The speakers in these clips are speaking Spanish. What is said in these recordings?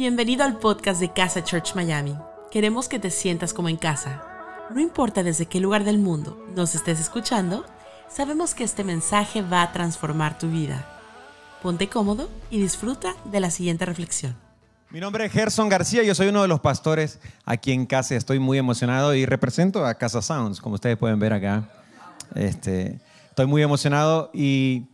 Bienvenido al podcast de Casa Church Miami. Queremos que te sientas como en casa. No importa desde qué lugar del mundo nos estés escuchando, sabemos que este mensaje va a transformar tu vida. Ponte cómodo y disfruta de la siguiente reflexión. Mi nombre es Gerson García, yo soy uno de los pastores aquí en casa, estoy muy emocionado y represento a Casa Sounds, como ustedes pueden ver acá. Este, estoy muy emocionado y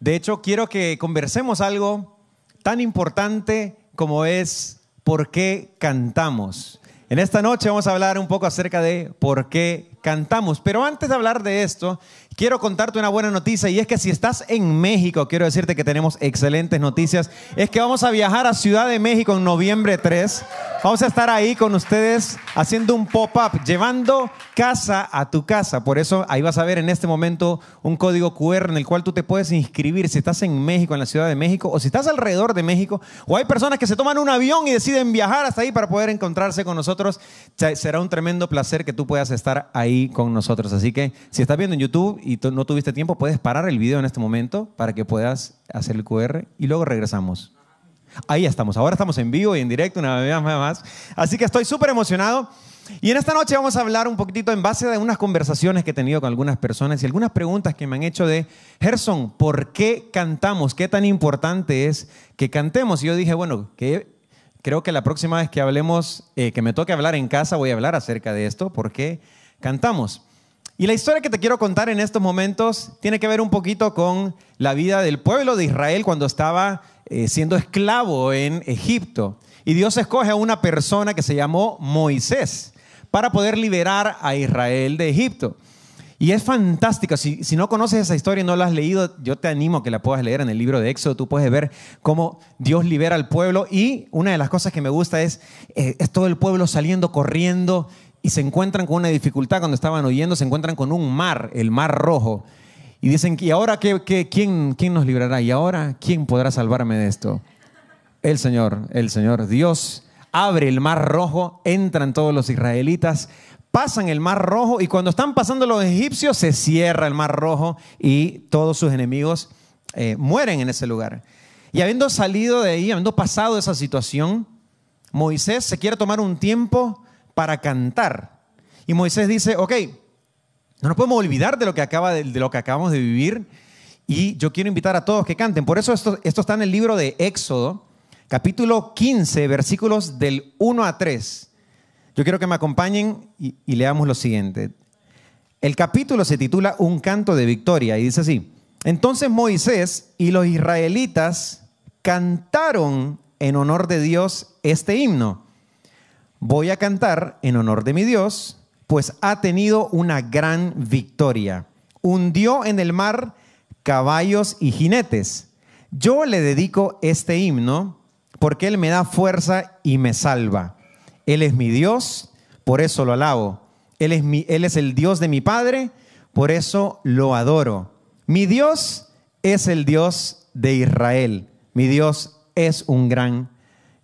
de hecho quiero que conversemos algo tan importante como es por qué cantamos. En esta noche vamos a hablar un poco acerca de por qué cantamos. Pero antes de hablar de esto, quiero contarte una buena noticia y es que si estás en México, quiero decirte que tenemos excelentes noticias. Es que vamos a viajar a Ciudad de México en noviembre 3. Vamos a estar ahí con ustedes haciendo un pop-up, llevando casa a tu casa. Por eso ahí vas a ver en este momento un código QR en el cual tú te puedes inscribir si estás en México, en la Ciudad de México, o si estás alrededor de México, o hay personas que se toman un avión y deciden viajar hasta ahí para poder encontrarse con nosotros. Será un tremendo placer que tú puedas estar ahí con nosotros. Así que si estás viendo en YouTube y no tuviste tiempo, puedes parar el video en este momento para que puedas hacer el QR y luego regresamos. Ahí estamos, ahora estamos en vivo y en directo una vez más. Así que estoy súper emocionado. Y en esta noche vamos a hablar un poquitito en base a unas conversaciones que he tenido con algunas personas y algunas preguntas que me han hecho de, Gerson, ¿por qué cantamos? ¿Qué tan importante es que cantemos? Y yo dije, bueno, que creo que la próxima vez que hablemos, eh, que me toque hablar en casa, voy a hablar acerca de esto, ¿por qué cantamos? Y la historia que te quiero contar en estos momentos tiene que ver un poquito con la vida del pueblo de Israel cuando estaba eh, siendo esclavo en Egipto. Y Dios escoge a una persona que se llamó Moisés para poder liberar a Israel de Egipto. Y es fantástico. Si, no conoces esa historia y no la has leído, yo te animo a que la puedas leer en el libro de Éxodo. Tú puedes ver cómo Dios libera al pueblo. Y una de las cosas que me gusta es, eh, es todo el pueblo saliendo corriendo y se encuentran con una dificultad cuando estaban huyendo, se encuentran con un mar, el mar rojo. Y dicen, ¿y ahora qué, quién, quién nos librará? ¿Y ahora quién podrá salvarme de esto? El Señor, el Señor. Dios abre el mar rojo, entran todos los israelitas, pasan el mar rojo y cuando están pasando los egipcios se cierra el mar rojo y todos sus enemigos eh, mueren en ese lugar. Y habiendo salido de ahí, habiendo pasado esa situación, Moisés se quiere tomar un tiempo para cantar. Y Moisés dice, ok, no nos podemos olvidar de lo que, acaba de, lo que acabamos de vivir y yo quiero invitar a todos que canten. Por eso esto, esto está en el libro de Éxodo, capítulo 15, versículos del 1 a 3. Yo quiero que me acompañen y, y leamos lo siguiente. El capítulo se titula Un canto de victoria y dice así. Entonces Moisés y los israelitas cantaron en honor de Dios este himno voy a cantar en honor de mi Dios, pues ha tenido una gran victoria. Hundió en el mar caballos y jinetes. Yo le dedico este himno porque Él me da fuerza y me salva. Él es mi Dios, por eso lo alabo. Él es, mi, él es el Dios de mi Padre, por eso lo adoro. Mi Dios es el Dios de Israel. Mi Dios es un gran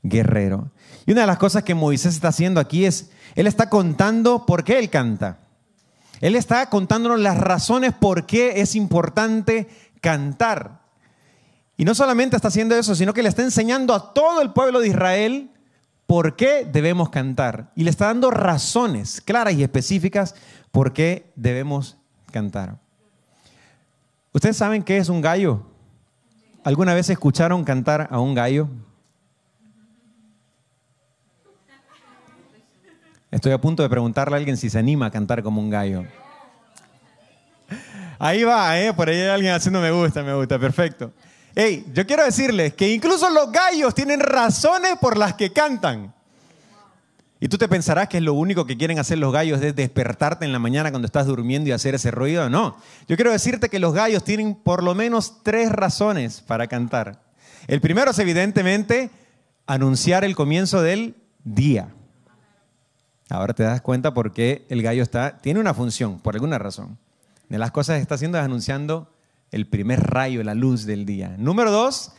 guerrero. Y una de las cosas que Moisés está haciendo aquí es, él está contando por qué él canta. Él está contándonos las razones por qué es importante cantar. Y no solamente está haciendo eso, sino que le está enseñando a todo el pueblo de Israel por qué debemos cantar. Y le está dando razones claras y específicas por qué debemos cantar. ¿Ustedes saben qué es un gallo? ¿Alguna vez escucharon cantar a un gallo? Estoy a punto de preguntarle a alguien si se anima a cantar como un gallo. Ahí va, ¿eh? Por ahí hay alguien haciendo me gusta, me gusta, perfecto. Hey, yo quiero decirles que incluso los gallos tienen razones por las que cantan. Y tú te pensarás que es lo único que quieren hacer los gallos es despertarte en la mañana cuando estás durmiendo y hacer ese ruido. No. Yo quiero decirte que los gallos tienen por lo menos tres razones para cantar. El primero es evidentemente anunciar el comienzo del día. Ahora te das cuenta por qué el gallo está, tiene una función, por alguna razón. De las cosas que está haciendo es anunciando el primer rayo, la luz del día. Número dos,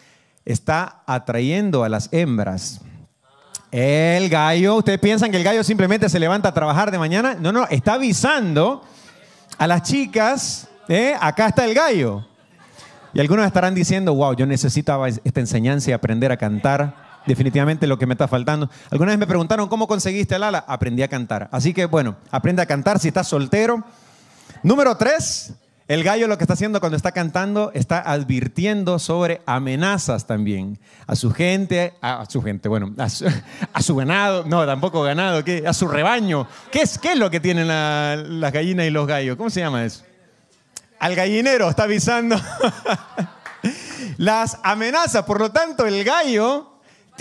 está atrayendo a las hembras. El gallo, ¿ustedes piensan que el gallo simplemente se levanta a trabajar de mañana? No, no, está avisando a las chicas, ¿eh? acá está el gallo. Y algunos estarán diciendo, wow, yo necesitaba esta enseñanza y aprender a cantar definitivamente lo que me está faltando. Alguna vez me preguntaron cómo conseguiste el ala. Aprendí a cantar. Así que bueno, aprende a cantar si estás soltero. Número tres, el gallo lo que está haciendo cuando está cantando está advirtiendo sobre amenazas también a su gente, a, su gente, bueno, a su, ganado, no, tampoco ganado, ¿qué? a su rebaño. ¿Qué es, qué es lo que tienen las gallinas y los gallos? ¿Cómo se llama eso? Al gallinero está avisando las amenazas. Por lo tanto, el gallo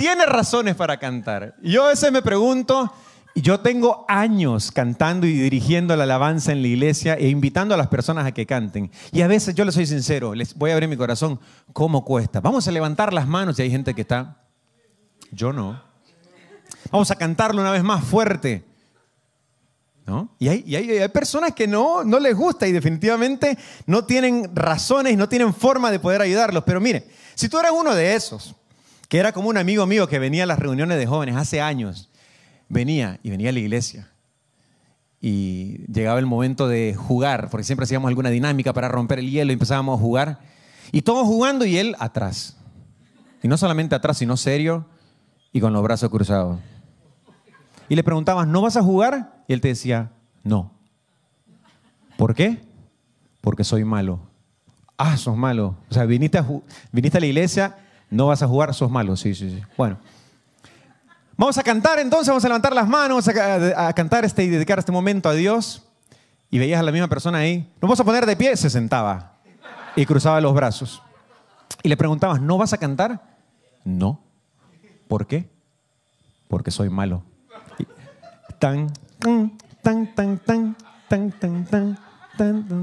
tiene razones para cantar. Yo a veces me pregunto, yo tengo años cantando y dirigiendo la alabanza en la iglesia e invitando a las personas a que canten. Y a veces, yo les soy sincero, les voy a abrir mi corazón, ¿cómo cuesta? Vamos a levantar las manos y hay gente que está, yo no. Vamos a cantarlo una vez más fuerte. ¿No? Y, hay, personas que no, no les gusta y definitivamente no tienen razones no tienen forma de poder ayudarlos. Pero mire, si tú eres uno de esos, que era como un amigo mío que venía a las reuniones de jóvenes hace años, venía y venía a la iglesia. Y llegaba el momento de jugar, porque siempre hacíamos alguna dinámica para romper el hielo y empezábamos a jugar. Y todos jugando y él atrás. Y no solamente atrás, sino serio y con los brazos cruzados. Y le preguntabas, ¿no vas a jugar? Y él te decía, no. ¿Por qué? Porque soy malo. Ah, sos malo. O sea, viniste a, viniste a la iglesia, no vas a jugar, sos malo. Sí, sí, sí. Bueno. Vamos a cantar entonces, vamos a levantar las manos, a, cantar este y dedicar este momento a Dios. Y veías a la misma persona ahí. ¿No vamos a poner de pie? Se sentaba y cruzaba los brazos. Y le preguntabas, ¿no vas a cantar? No. ¿Por qué? Porque soy malo. Tan, tan, tan, tan, tan, tan, tan, tan,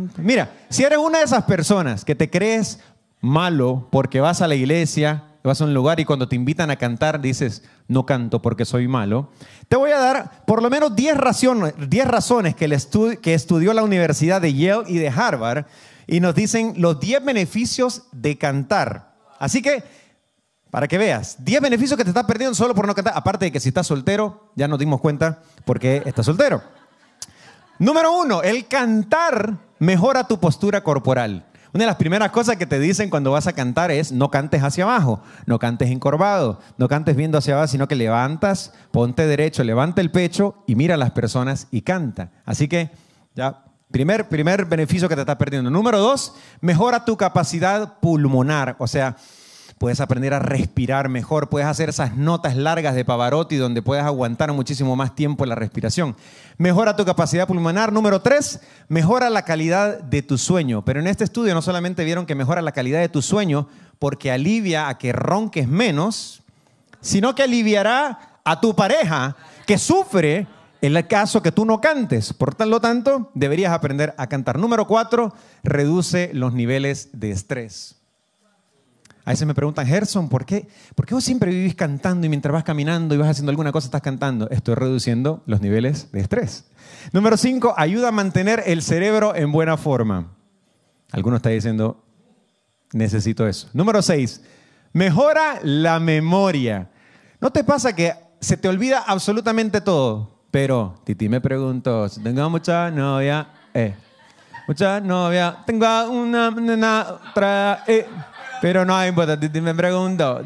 tan. Mira, si eres una de esas personas que te crees malo porque vas a la iglesia, vas a un lugar y cuando te invitan a cantar dices, no canto porque soy malo, te voy a dar por lo menos 10 razones, 10 razones que, el que estudió la Universidad de Yale y de Harvard y nos dicen los 10 beneficios de cantar. Así que, para que veas, 10 beneficios que te estás perdiendo solo por no cantar, aparte de que si estás soltero, ya nos dimos cuenta por qué estás soltero. Número uno, el cantar mejora tu postura corporal. Una de las primeras cosas que te dicen cuando vas a cantar es no cantes hacia abajo, no cantes encorvado, no cantes viendo hacia abajo, sino que levantas, ponte derecho, levanta el pecho y mira a las personas y canta. Así que ya, primer, primer beneficio que te estás perdiendo. Número dos, mejora tu capacidad pulmonar, o sea, puedes aprender a respirar mejor, puedes hacer esas notas largas de Pavarotti donde puedes aguantar muchísimo más tiempo la respiración. Mejora tu capacidad pulmonar. Número tres, mejora la calidad de tu sueño. Pero en este estudio no solamente vieron que mejora la calidad de tu sueño porque alivia a que ronques menos, sino que aliviará a tu pareja que sufre en el caso que tú no cantes. Por lo tanto, deberías aprender a cantar. Número cuatro, reduce los niveles de estrés. A veces me preguntan, Gerson, ¿por qué, ¿por qué vos siempre vivís cantando y mientras vas caminando y vas haciendo alguna cosa estás cantando? Estoy reduciendo los niveles de estrés. Número cinco, ayuda a mantener el cerebro en buena forma. Alguno está diciendo, necesito eso. Número seis, mejora la memoria. ¿No te pasa que se te olvida absolutamente todo? Pero Titi me preguntó, si tengo mucha novia, eh, mucha novia, tengo una, una otra, eh. Pero no hay importante, me pregunto.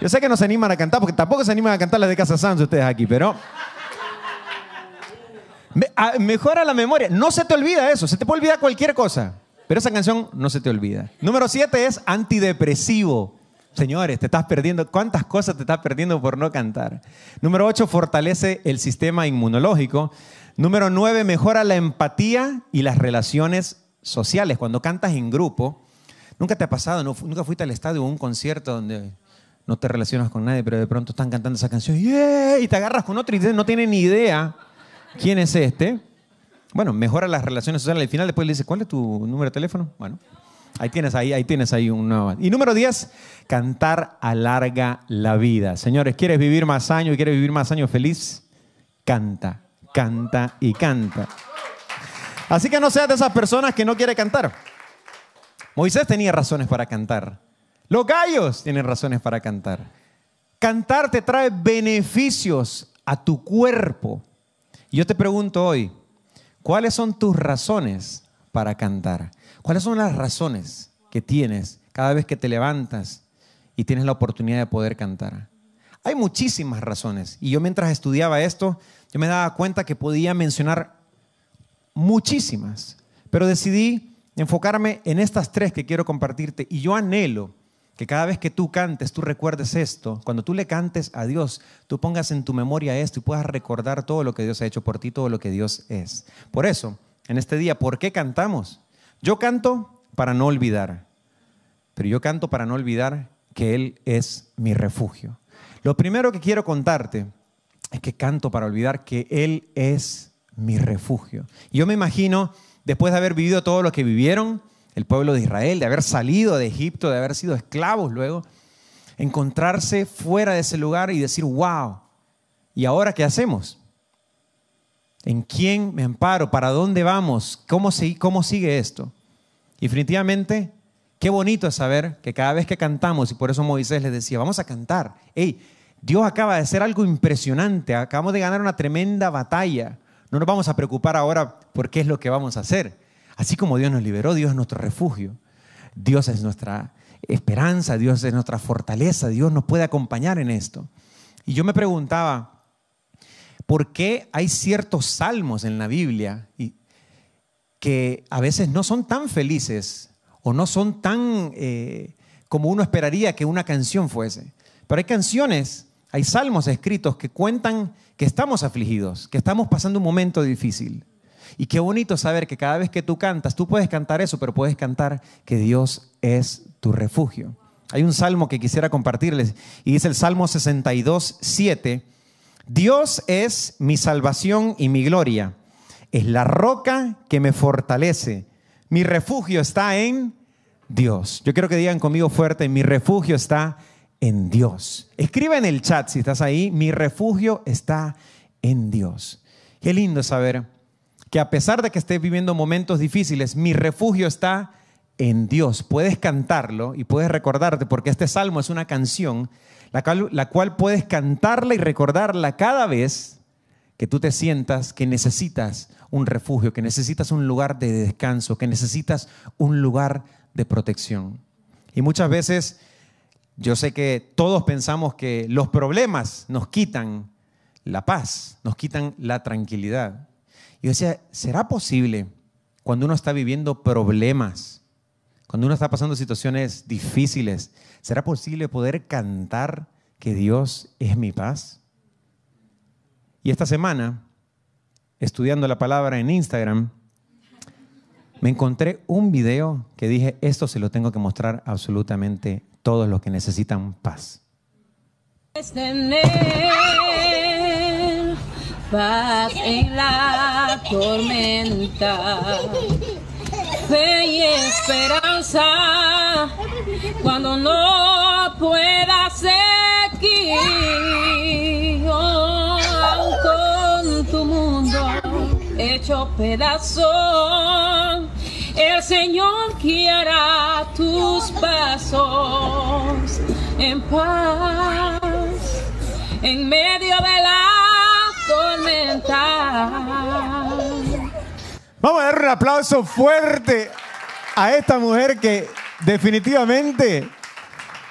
Yo sé que no se animan a cantar, porque tampoco se animan a cantar las de Casa Sanz ustedes aquí, pero... Ah, mejora la memoria. No se te olvida eso, se te puede olvidar cualquier cosa. Pero esa canción no se te olvida. Número siete es antidepresivo. Señores, te estás perdiendo. ¿Cuántas cosas te estás perdiendo por no cantar? Número ocho, fortalece el sistema inmunológico. Número nueve, mejora la empatía y las relaciones sociales. Cuando cantas en grupo, ¿Nunca te ha pasado? ¿Nunca fuiste al estadio o a un concierto donde no te relacionas con nadie, pero de pronto están cantando esa canción y te agarras con otro y no tienen ni idea quién es este? Bueno, mejora las relaciones sociales. Al final después le dices, ¿cuál es tu número de teléfono? Bueno, ahí tienes ahí, ahí tienes ahí un nuevo. Y número 10, cantar alarga la vida. Señores, ¿quieres vivir más años quieres vivir más años feliz? Canta, canta y canta. Así que no seas de esas personas que no quiere cantar. Moisés tenía razones para cantar. Los gallos tienen razones para cantar. Cantar te trae beneficios a tu cuerpo. Yo te pregunto hoy, ¿cuáles son tus razones para cantar? ¿Cuáles son las razones que tienes cada vez que te levantas y tienes la oportunidad de poder cantar? Hay muchísimas razones. Y yo mientras estudiaba esto, yo me daba cuenta que podía mencionar muchísimas. Pero decidí enfocarme en estas tres que quiero compartirte. Y yo anhelo que cada vez que tú cantes, tú recuerdes esto. Cuando tú le cantes a Dios, tú pongas en tu memoria esto y puedas recordar todo lo que Dios ha hecho por ti, todo lo que Dios es. Por eso, en este día, ¿por qué cantamos? Yo canto para no olvidar, pero yo canto para no olvidar que Él es mi refugio. Lo primero que quiero contarte es que canto para olvidar que Él es mi refugio. Yo me imagino, después de haber vivido todo lo que vivieron, el pueblo de Israel, de haber salido de Egipto, de haber sido esclavos luego, encontrarse fuera de ese lugar y decir, wow, ¿y ahora qué hacemos? ¿En quién me amparo? ¿Para dónde vamos? ¿Cómo, cómo sigue esto? Y definitivamente, qué bonito es saber que cada vez que cantamos, y por eso Moisés les decía, vamos a cantar, hey, Dios acaba de hacer algo impresionante, acabamos de ganar una tremenda batalla, no nos vamos a preocupar ahora por qué es lo que vamos a hacer Así como Dios nos liberó, Dios es nuestro refugio. Dios es nuestra esperanza, Dios es nuestra fortaleza, Dios nos puede acompañar en esto. Y yo me preguntaba, ¿por qué hay ciertos salmos en la Biblia que a veces no son tan felices o no son tan eh, como uno esperaría que una canción fuese? Pero hay canciones, hay salmos escritos que cuentan que estamos afligidos, que estamos pasando un momento difícil. Y qué bonito saber que cada vez que tú cantas, tú puedes cantar eso, pero puedes cantar que Dios es tu refugio. Hay un salmo que quisiera compartirles y dice el Salmo 62, 7. Dios es mi salvación y mi gloria. Es la roca que me fortalece. Mi refugio está en Dios. Yo quiero que digan conmigo fuerte, mi refugio está en Dios. Escribe en el chat si estás ahí, mi refugio está en Dios. Qué lindo saber que a pesar de que estés viviendo momentos difíciles, mi refugio está en Dios. Puedes cantarlo y puedes recordarte, porque este salmo es una canción, la cual puedes cantarla y recordarla cada vez que tú te sientas que necesitas un refugio, que necesitas un lugar de descanso, que necesitas un lugar de protección. Y muchas veces yo sé que todos pensamos que los problemas nos quitan la paz, nos quitan la tranquilidad. Yo decía, ¿será posible cuando uno está viviendo problemas, cuando uno está pasando situaciones difíciles, ¿será posible poder cantar que Dios es mi paz? Y esta semana, estudiando la palabra en Instagram, me encontré un video que dije, esto se lo tengo que mostrar absolutamente todos los que necesitan paz paz en la tormenta, fe y esperanza cuando no pueda seguir oh, con tu mundo hecho pedazo. El Señor guiará tus pasos en paz en medio de la Vamos a dar un aplauso fuerte a esta mujer que definitivamente,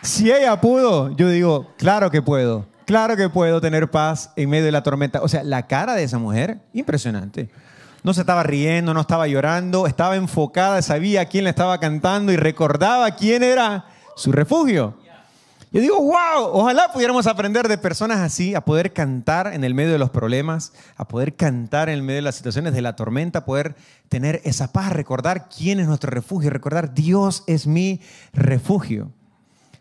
si ella pudo, yo digo, claro que puedo, claro que puedo tener paz en medio de la tormenta. O sea, la cara de esa mujer, impresionante. No se estaba riendo, no estaba llorando, estaba enfocada, sabía quién le estaba cantando y recordaba quién era su refugio. Yo digo, wow, ojalá pudiéramos aprender de personas así, a poder cantar en el medio de los problemas, a poder cantar en el medio de las situaciones de la tormenta, poder tener esa paz, recordar quién es nuestro refugio, recordar Dios es mi refugio.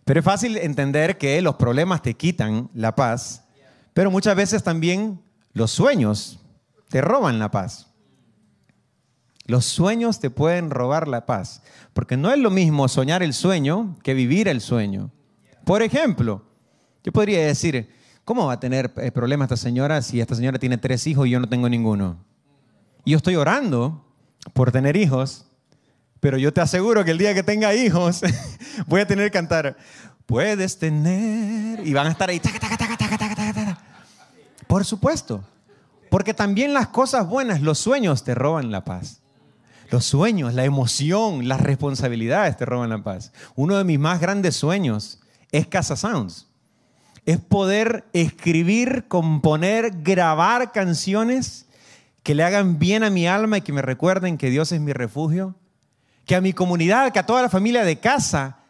Pero es fácil entender que los problemas te quitan la paz, pero muchas veces también los sueños te roban la paz. Los sueños te pueden robar la paz, porque no es lo mismo soñar el sueño que vivir el sueño. Por ejemplo, yo podría decir, ¿cómo va a tener eh, problemas esta señora si esta señora tiene tres hijos y yo no tengo ninguno? Y yo estoy orando por tener hijos, pero yo te aseguro que el día que tenga hijos voy a tener que cantar, puedes tener, y van a estar ahí, por supuesto, porque también las cosas buenas, los sueños te roban la paz. Los sueños, la emoción, las responsabilidades te roban la paz. Uno de mis más grandes sueños es Casa Sounds. es poder escribir, componer, grabar canciones que le hagan bien a mi alma y que me recuerden que Dios es mi refugio. Que a mi comunidad, que a toda la familia de casa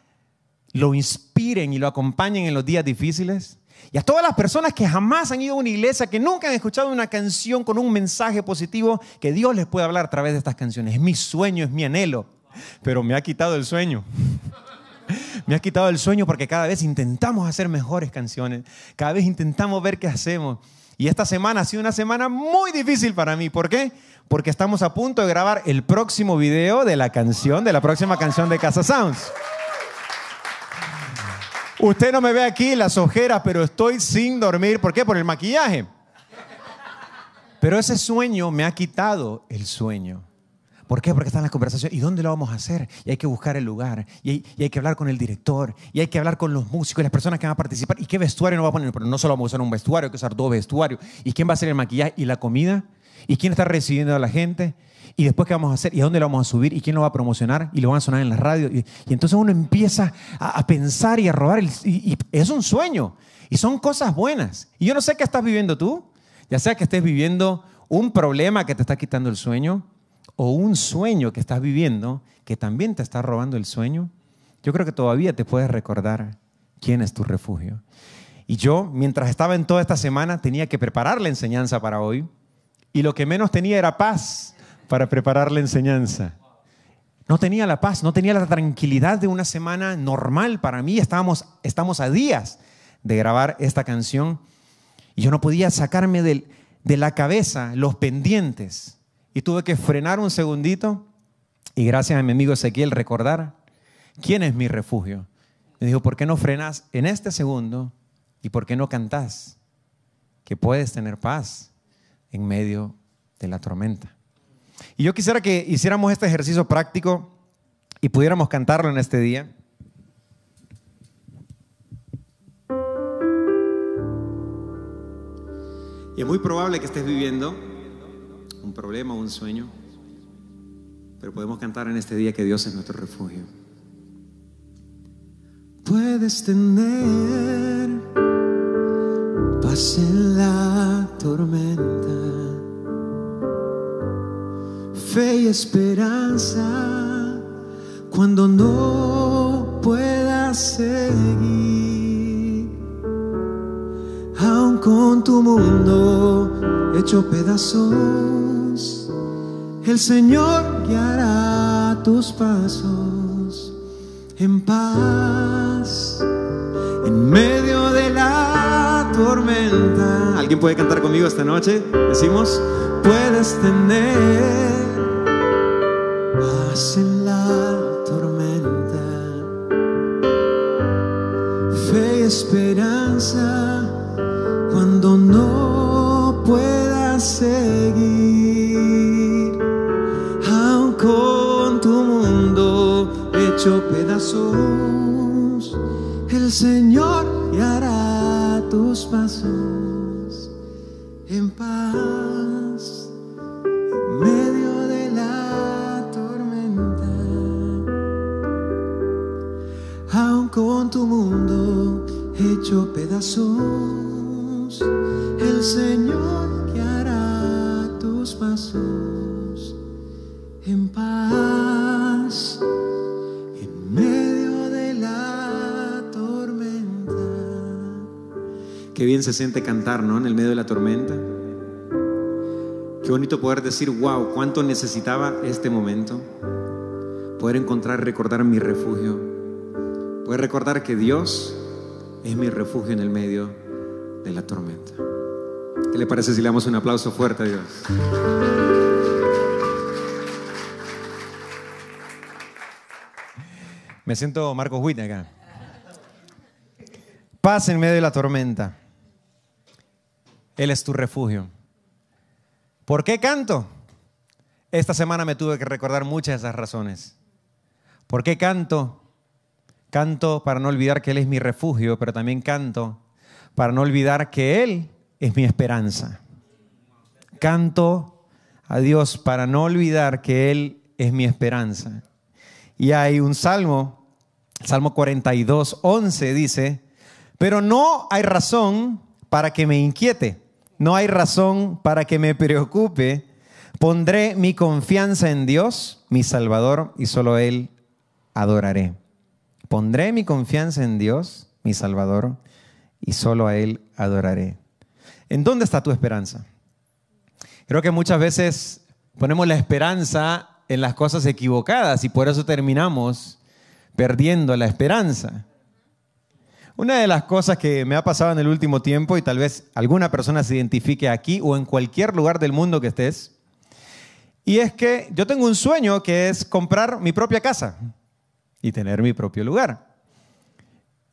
lo inspiren y lo acompañen en los días difíciles. Y a todas las personas que jamás han ido a una iglesia, que nunca han escuchado una canción con un mensaje positivo, que Dios les pueda hablar a través de estas canciones. Es mi sueño, es mi anhelo, pero me ha quitado el sueño. Me ha quitado el sueño porque cada vez intentamos hacer mejores canciones, cada vez intentamos ver qué hacemos. Y esta semana ha sido una semana muy difícil para mí. ¿Por qué? Porque estamos a punto de grabar el próximo video de la canción, de la próxima canción de Casa Sounds. Usted no me ve aquí las ojeras, pero estoy sin dormir. ¿Por qué? Por el maquillaje. Pero ese sueño me ha quitado el sueño. ¿Por qué? Porque están las conversaciones. ¿Y dónde lo vamos a hacer? Y hay que buscar el lugar. Y hay, que hablar con el director. Y hay que hablar con los músicos y las personas que van a participar. ¿Y qué vestuario no va a poner? Pero no solo vamos a usar un vestuario, hay que usar dos vestuarios. ¿Y quién va a hacer el maquillaje y la comida? ¿Y quién está recibiendo a la gente? ¿Y después qué vamos a hacer? ¿Y a dónde lo vamos a subir? ¿Y quién lo va a promocionar? ¿Y lo van a sonar en la radio? Y, entonces uno empieza a, pensar y a robar. y es un sueño. Y son cosas buenas. Y yo no sé qué estás viviendo tú. Ya sea que estés viviendo un problema que te está quitando el sueño o un sueño que estás viviendo que también te está robando el sueño, yo creo que todavía te puedes recordar quién es tu refugio. Y yo, mientras estaba en toda esta semana, tenía que preparar la enseñanza para hoy y lo que menos tenía era paz para preparar la enseñanza. No tenía la paz, no tenía la tranquilidad de una semana normal para mí. Estábamos, estamos a días de grabar esta canción y yo no podía sacarme de la cabeza los pendientes y tuve que frenar un segundito y gracias a mi amigo Ezequiel recordar quién es mi refugio. Me dijo, ¿por qué no frenas en este segundo y por qué no cantas? Que puedes tener paz en medio de la tormenta. Y yo quisiera que hiciéramos este ejercicio práctico y pudiéramos cantarlo en este día. Y es muy probable que estés viviendo un problema, un sueño, pero podemos cantar en este día que Dios es nuestro refugio. Puedes tener paz en la tormenta, fe y esperanza cuando no puedas seguir, aun con tu mundo hecho pedazos el Señor guiará tus pasos en paz en medio de la tormenta. ¿Alguien puede cantar conmigo esta noche? Decimos, puedes tener paz en la tormenta, fe y esperanza cuando no puedas seguir. pedazos, el Señor hará tus pasos se siente cantar, ¿no? En el medio de la tormenta. Qué bonito poder decir, wow, cuánto necesitaba este momento. Poder encontrar, recordar mi refugio. Poder recordar que Dios es mi refugio en el medio de la tormenta. ¿Qué le parece si le damos un aplauso fuerte a Dios? Me siento Marcos Witt acá. Paz en medio de la tormenta. Él es tu refugio. ¿Por qué canto? Esta semana me tuve que recordar muchas de esas razones. ¿Por qué canto? Canto para no olvidar que Él es mi refugio, pero también canto para no olvidar que Él es mi esperanza. Canto a Dios para no olvidar que Él es mi esperanza. Y hay un salmo, Salmo 42, 11 dice, Pero no hay razón para que me inquiete, no hay razón para que me preocupe. Pondré mi confianza en Dios, mi Salvador, y solo Él adoraré. Pondré mi confianza en Dios, mi Salvador, y solo a Él adoraré. ¿En dónde está tu esperanza? Creo que muchas veces ponemos la esperanza en las cosas equivocadas y por eso terminamos perdiendo la esperanza. Una de las cosas que me ha pasado en el último tiempo, y tal vez alguna persona se identifique aquí o en cualquier lugar del mundo que estés, y es que yo tengo un sueño que es comprar mi propia casa y tener mi propio lugar.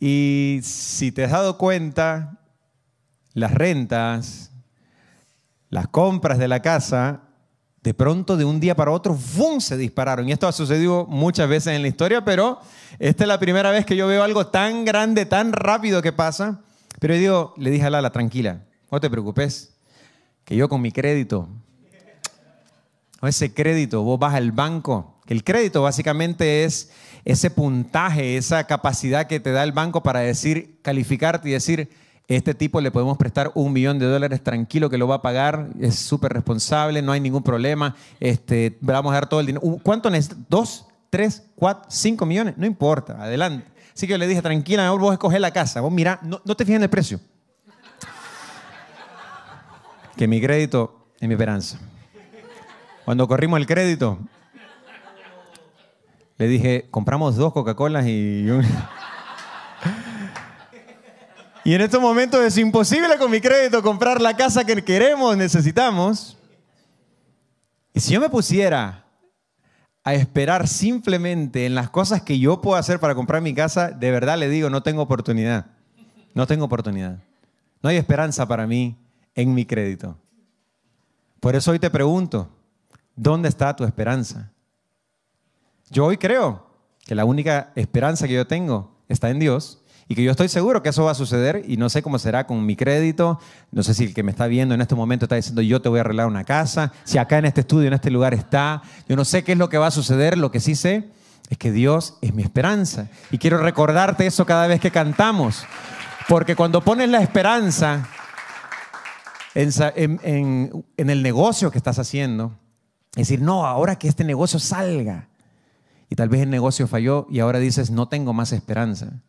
Y si te has dado cuenta, las rentas, las compras de la casa, de pronto de un día para otro, ¡fum! se dispararon. Y esto ha sucedido muchas veces en la historia, pero esta es la primera vez que yo veo algo tan grande, tan rápido que pasa. Pero yo le dije a Lala, tranquila, no te preocupes, que yo con mi crédito, o ese crédito, vos vas al banco, que el crédito básicamente es ese puntaje, esa capacidad que te da el banco para decir, calificarte y decir, este tipo le podemos prestar un millón de dólares tranquilo que lo va a pagar, es súper responsable, no hay ningún problema, este, vamos a dar todo el dinero. ¿Cuánto necesitas? ¿Dos? ¿Tres? ¿Cuatro? ¿Cinco millones? No importa, adelante. Así que yo le dije, tranquila, vos escoger la casa, vos mira, no, no te fijes en el precio. que mi crédito es mi esperanza. Cuando corrimos el crédito, le dije, compramos dos Coca-Colas y Y en estos momentos es imposible con mi crédito comprar la casa que queremos, necesitamos. Y si yo me pusiera a esperar simplemente en las cosas que yo puedo hacer para comprar mi casa, de verdad le digo, no tengo oportunidad. No tengo oportunidad. No hay esperanza para mí en mi crédito. Por eso hoy te pregunto, ¿dónde está tu esperanza? Yo hoy creo que la única esperanza que yo tengo está en Dios y que yo estoy seguro que eso va a suceder y no sé cómo será con mi crédito, no sé si el que me está viendo en este momento está diciendo yo te voy a arreglar una casa, si acá en este estudio, en este lugar está, yo no sé qué es lo que va a suceder, lo que sí sé es que Dios es mi esperanza. Y quiero recordarte eso cada vez que cantamos, porque cuando pones la esperanza en, en el negocio que estás haciendo, es decir, no, ahora que este negocio salga, y tal vez el negocio falló y ahora dices, no tengo más esperanza.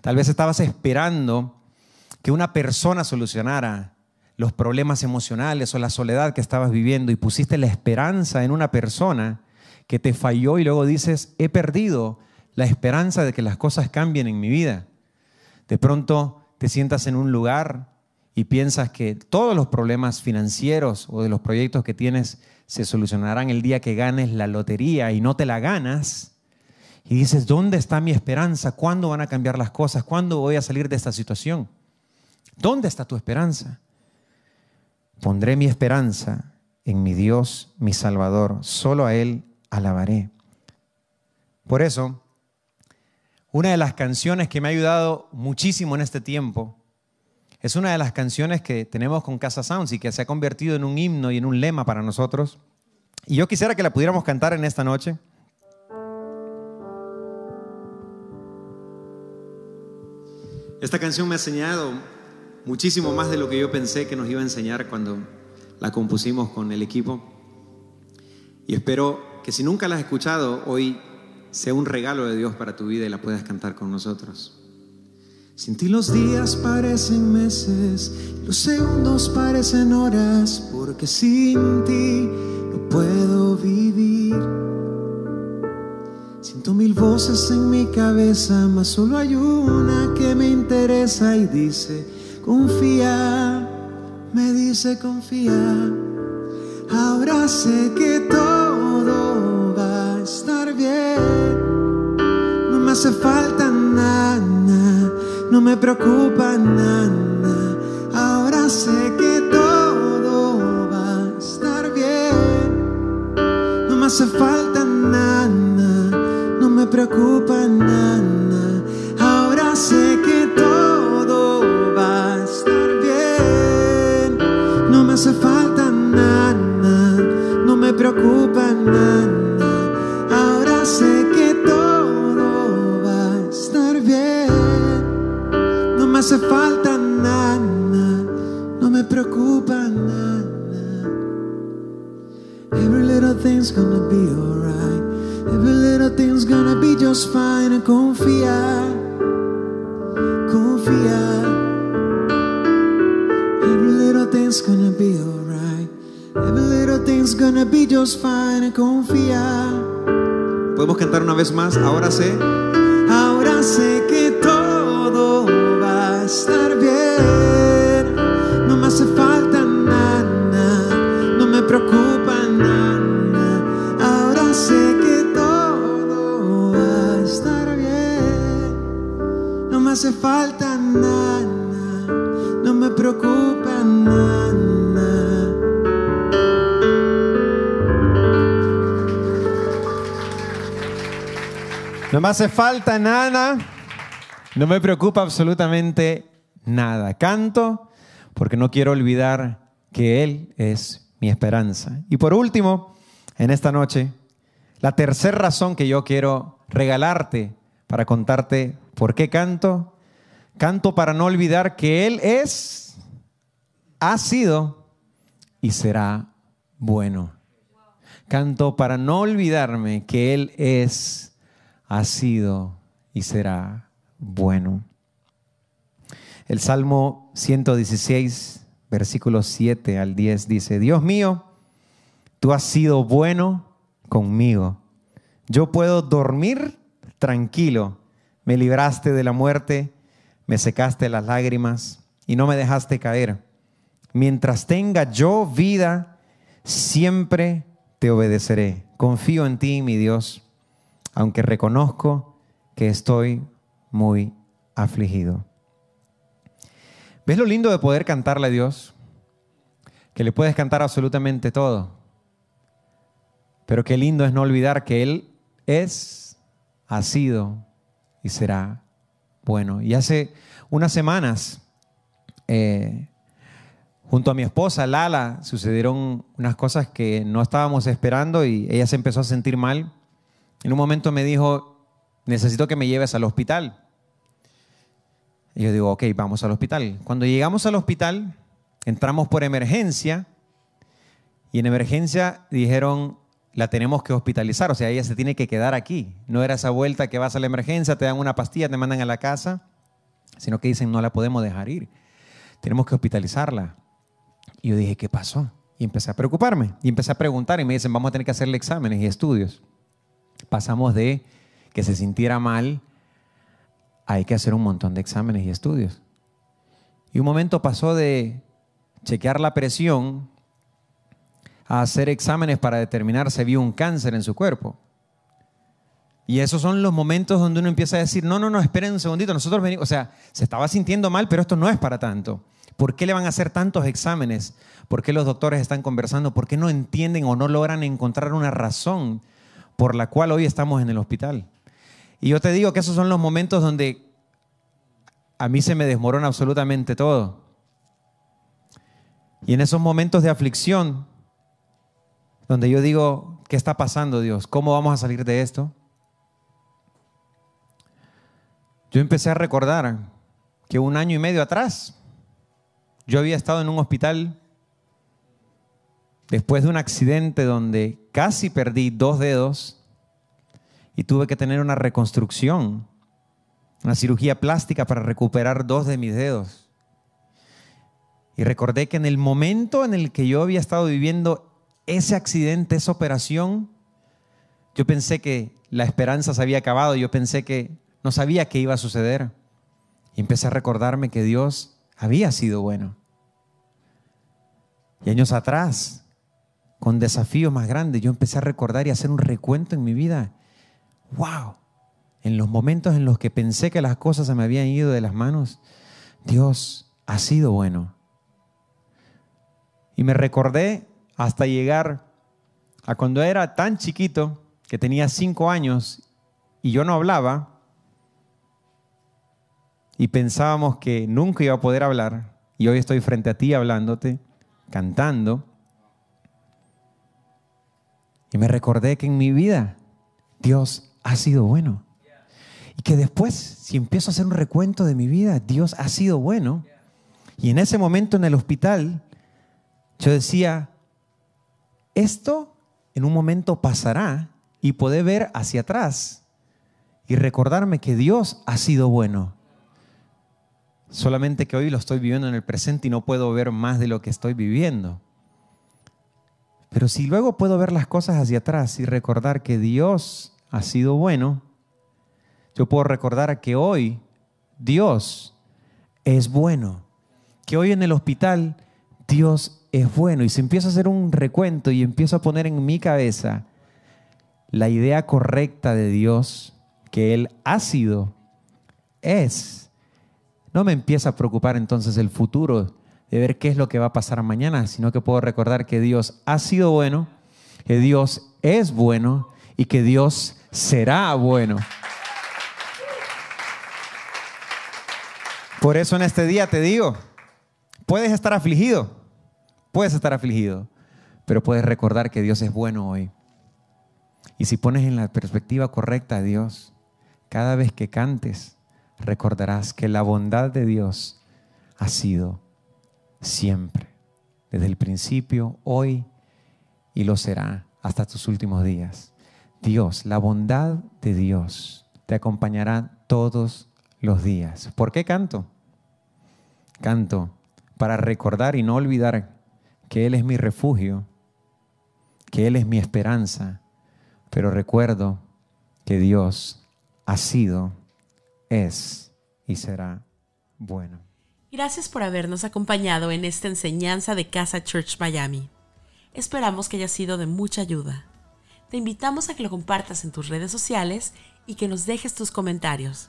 Tal vez estabas esperando que una persona solucionara los problemas emocionales o la soledad que estabas viviendo y pusiste la esperanza en una persona que te falló y luego dices, he perdido la esperanza de que las cosas cambien en mi vida. De pronto te sientas en un lugar y piensas que todos los problemas financieros o de los proyectos que tienes se solucionarán el día que ganes la lotería y no te la ganas y dices, ¿dónde está mi esperanza? ¿Cuándo van a cambiar las cosas? ¿Cuándo voy a salir de esta situación? ¿Dónde está tu esperanza? Pondré mi esperanza en mi Dios, mi Salvador. Solo a Él alabaré. Por eso, una de las canciones que me ha ayudado muchísimo en este tiempo es una de las canciones que tenemos con Casa Sounds y que se ha convertido en un himno y en un lema para nosotros. Y yo quisiera que la pudiéramos cantar en esta noche. Esta canción me ha enseñado muchísimo más de lo que yo pensé que nos iba a enseñar cuando la compusimos con el equipo. Y espero que si nunca la has escuchado, hoy sea un regalo de Dios para tu vida y la puedas cantar con nosotros. Sin ti los días parecen meses, los segundos parecen horas, porque sin ti no puedo vivir. Siento mil voces en mi cabeza, mas solo hay una que me interesa y dice, confía, me dice confía. Ahora sé que todo va a estar bien. No me hace falta nada, no me preocupa nada. Ahora sé que todo va a estar bien. No me hace falta nada preocupa nada. Ahora sé que todo va a estar bien. No me hace falta nada, no me preocupa nada. Ahora sé que todo va a estar bien. No me hace falta nada, no me preocupa nada. Every little thing's gonna be alright. Gonna be just fine. Confía, confía. Every little thing's gonna be alright. Every little thing's gonna be just fine. Confía. Podemos cantar una vez más. Ahora sé. Ahora sé que todo va a estar hace falta nada. No me preocupa nada. No me hace falta nada. No me preocupa absolutamente nada. Canto porque no quiero olvidar que Él es mi esperanza. Y por último, en esta noche, la tercera razón que yo quiero regalarte para contarte por qué canto. Canto para no olvidar que Él es, ha sido y será bueno. Canto para no olvidarme que Él es ha sido y será bueno. El Salmo 116, versículos 7 al 10 dice, Dios mío, tú has sido bueno conmigo. Yo puedo dormir tranquilo. Me libraste de la muerte, me secaste las lágrimas y no me dejaste caer. Mientras tenga yo vida, siempre te obedeceré. Confío en ti, mi Dios aunque reconozco que estoy muy afligido. ¿Ves lo lindo de poder cantarle a Dios? Que le puedes cantar absolutamente todo. Pero qué lindo es no olvidar que Él es, ha sido y será bueno. Y hace unas semanas, eh, junto a mi esposa Lala, sucedieron unas cosas que no estábamos esperando y ella se empezó a sentir mal. En un momento me dijo, necesito que me lleves al hospital. Y yo digo, ok, vamos al hospital. Cuando llegamos al hospital, entramos por emergencia y en emergencia dijeron, la tenemos que hospitalizar, o sea, ella se tiene que quedar aquí. No era esa vuelta que vas a la emergencia, te dan una pastilla, te mandan a la casa, sino que dicen, no la podemos dejar ir, tenemos que hospitalizarla. Y yo dije, ¿qué pasó? Y empecé a preocuparme y empecé a preguntar y me dicen, vamos a tener que hacerle exámenes y estudios pasamos de que se sintiera mal, hay que hacer un montón de exámenes y estudios. Y un momento pasó de chequear la presión a hacer exámenes para determinar si había un cáncer en su cuerpo. Y esos son los momentos donde uno empieza a decir, no, no, no, esperen un segundito, nosotros venimos, o sea, se estaba sintiendo mal, pero esto no es para tanto. ¿Por qué le van a hacer tantos exámenes? ¿Por qué los doctores están conversando? ¿Por qué no entienden o no logran encontrar una razón por la cual hoy estamos en el hospital. Y yo te digo que esos son los momentos donde a mí se me desmorona absolutamente todo. Y en esos momentos de aflicción, donde yo digo, ¿qué está pasando Dios? ¿Cómo vamos a salir de esto? Yo empecé a recordar que un año y medio atrás yo había estado en un hospital después de un accidente donde casi perdí dos dedos y tuve que tener una reconstrucción, una cirugía plástica para recuperar dos de mis dedos. Y recordé que en el momento en el que yo había estado viviendo ese accidente, esa operación, yo pensé que la esperanza se había acabado, yo pensé que no sabía qué iba a suceder. Y empecé a recordarme que Dios había sido bueno. Y años atrás, con desafíos más grandes, yo empecé a recordar y a hacer un recuento en mi vida. ¡Wow! En los momentos en los que pensé que las cosas se me habían ido de las manos, Dios ha sido bueno. Y me recordé hasta llegar a cuando era tan chiquito, que tenía cinco años y yo no hablaba, y pensábamos que nunca iba a poder hablar, y hoy estoy frente a ti hablándote, cantando, y me recordé que en mi vida Dios ha sido bueno. Y que después, si empiezo a hacer un recuento de mi vida, Dios ha sido bueno. Y en ese momento en el hospital, yo decía, esto en un momento pasará y poder ver hacia atrás y recordarme que Dios ha sido bueno. Solamente que hoy lo estoy viviendo en el presente y no puedo ver más de lo que estoy viviendo. Pero si luego puedo ver las cosas hacia atrás y recordar que Dios ha sido bueno, yo puedo recordar que hoy Dios es bueno. Que hoy en el hospital Dios es bueno. Y si empiezo a hacer un recuento y empiezo a poner en mi cabeza la idea correcta de Dios, que Él ha sido, es, no me empieza a preocupar entonces el futuro de ver qué es lo que va a pasar mañana, sino que puedo recordar que Dios ha sido bueno, que Dios es bueno y que Dios será bueno. Por eso en este día te digo, puedes estar afligido, puedes estar afligido, pero puedes recordar que Dios es bueno hoy. Y si pones en la perspectiva correcta a Dios, cada vez que cantes, recordarás que la bondad de Dios ha sido siempre, desde el principio, hoy y lo será hasta tus últimos días. Dios, la bondad de Dios te acompañará todos los días. ¿Por qué canto? Canto para recordar y no olvidar que Él es mi refugio, que Él es mi esperanza, pero recuerdo que Dios ha sido, es y será bueno. Gracias por habernos acompañado en esta enseñanza de Casa Church Miami. Esperamos que haya sido de mucha ayuda. Te invitamos a que lo compartas en tus redes sociales y que nos dejes tus comentarios.